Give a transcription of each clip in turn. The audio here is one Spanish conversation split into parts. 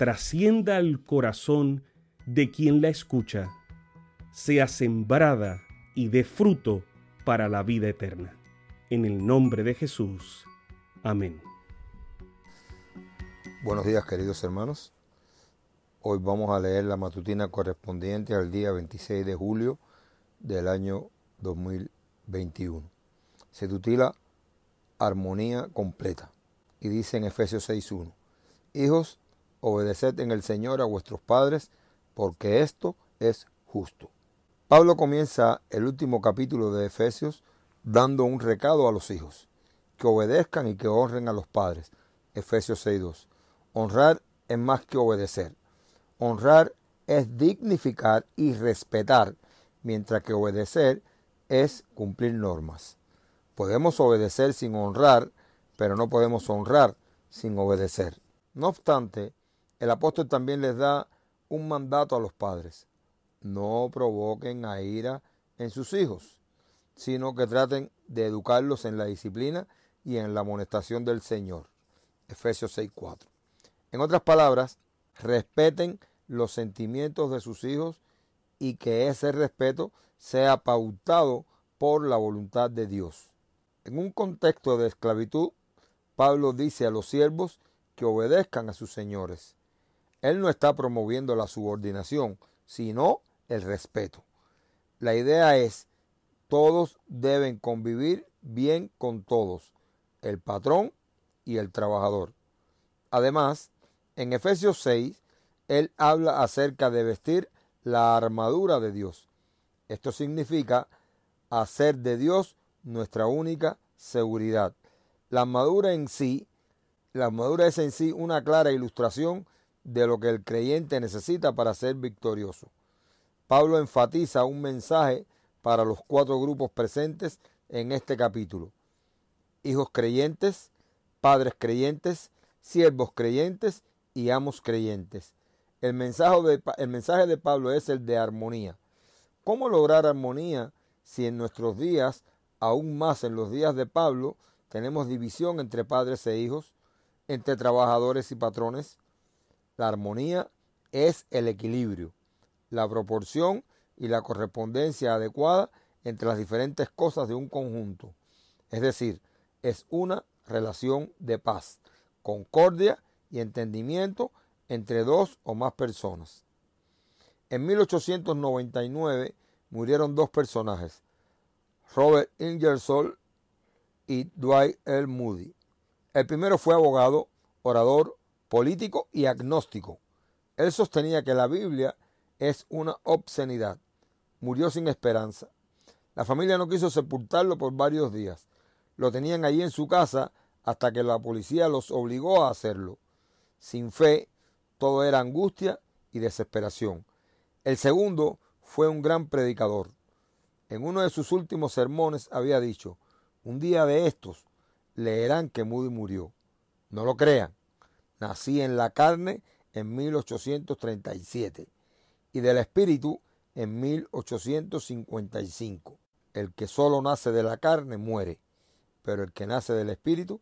trascienda al corazón de quien la escucha, sea sembrada y dé fruto para la vida eterna. En el nombre de Jesús. Amén. Buenos días queridos hermanos. Hoy vamos a leer la matutina correspondiente al día 26 de julio del año 2021. Se titula Armonía completa y dice en Efesios 6.1, Hijos, obedeced en el Señor a vuestros padres, porque esto es justo. Pablo comienza el último capítulo de Efesios dando un recado a los hijos, que obedezcan y que honren a los padres. Efesios 6.2. Honrar es más que obedecer. Honrar es dignificar y respetar, mientras que obedecer es cumplir normas. Podemos obedecer sin honrar, pero no podemos honrar sin obedecer. No obstante, el apóstol también les da un mandato a los padres. No provoquen a ira en sus hijos, sino que traten de educarlos en la disciplina y en la amonestación del Señor. Efesios 6:4. En otras palabras, respeten los sentimientos de sus hijos y que ese respeto sea pautado por la voluntad de Dios. En un contexto de esclavitud, Pablo dice a los siervos que obedezcan a sus señores. Él no está promoviendo la subordinación, sino el respeto. La idea es, todos deben convivir bien con todos, el patrón y el trabajador. Además, en Efesios 6, él habla acerca de vestir la armadura de Dios. Esto significa hacer de Dios nuestra única seguridad. La armadura en sí, la armadura es en sí una clara ilustración de lo que el creyente necesita para ser victorioso. Pablo enfatiza un mensaje para los cuatro grupos presentes en este capítulo. Hijos creyentes, padres creyentes, siervos creyentes y amos creyentes. El mensaje, de, Pablo es el de armonía. ¿Cómo lograr armonía si en nuestros días, aún más en los días de Pablo, tenemos división entre padres e hijos, entre trabajadores y patrones? La armonía es el equilibrio, la proporción y la correspondencia adecuada entre las diferentes cosas de un conjunto. Es decir, es una relación de paz, concordia y entendimiento entre dos o más personas. En 1899 murieron dos personajes, Robert Ingersoll y Dwight L. Moody. El primero fue abogado, orador, político y agnóstico. Él sostenía que la Biblia es una obscenidad. Murió sin esperanza. La familia no quiso sepultarlo por varios días. Lo tenían allí en su casa hasta que la policía los obligó a hacerlo. Sin fe, todo era angustia y desesperación. El segundo fue un gran predicador. En uno de sus últimos sermones había dicho, un día de estos leerán que Moody murió. No lo crean. Nací en la carne en 1837 y del espíritu en 1855. El que solo nace de la carne muere, pero el que nace del espíritu,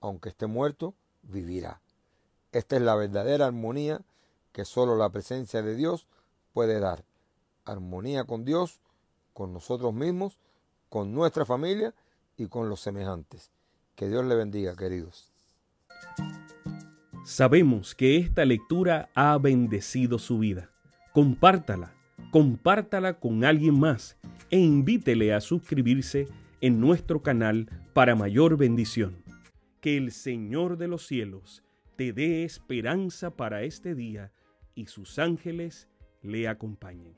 aunque esté muerto, vivirá. Esta es la verdadera armonía que solo la presencia de Dios puede dar. Armonía con Dios, con nosotros mismos, con nuestra familia y con los semejantes. Que Dios le bendiga, queridos. Sabemos que esta lectura ha bendecido su vida. Compártala, compártala con alguien más e invítele a suscribirse en nuestro canal para mayor bendición. Que el Señor de los cielos te dé esperanza para este día y sus ángeles le acompañen.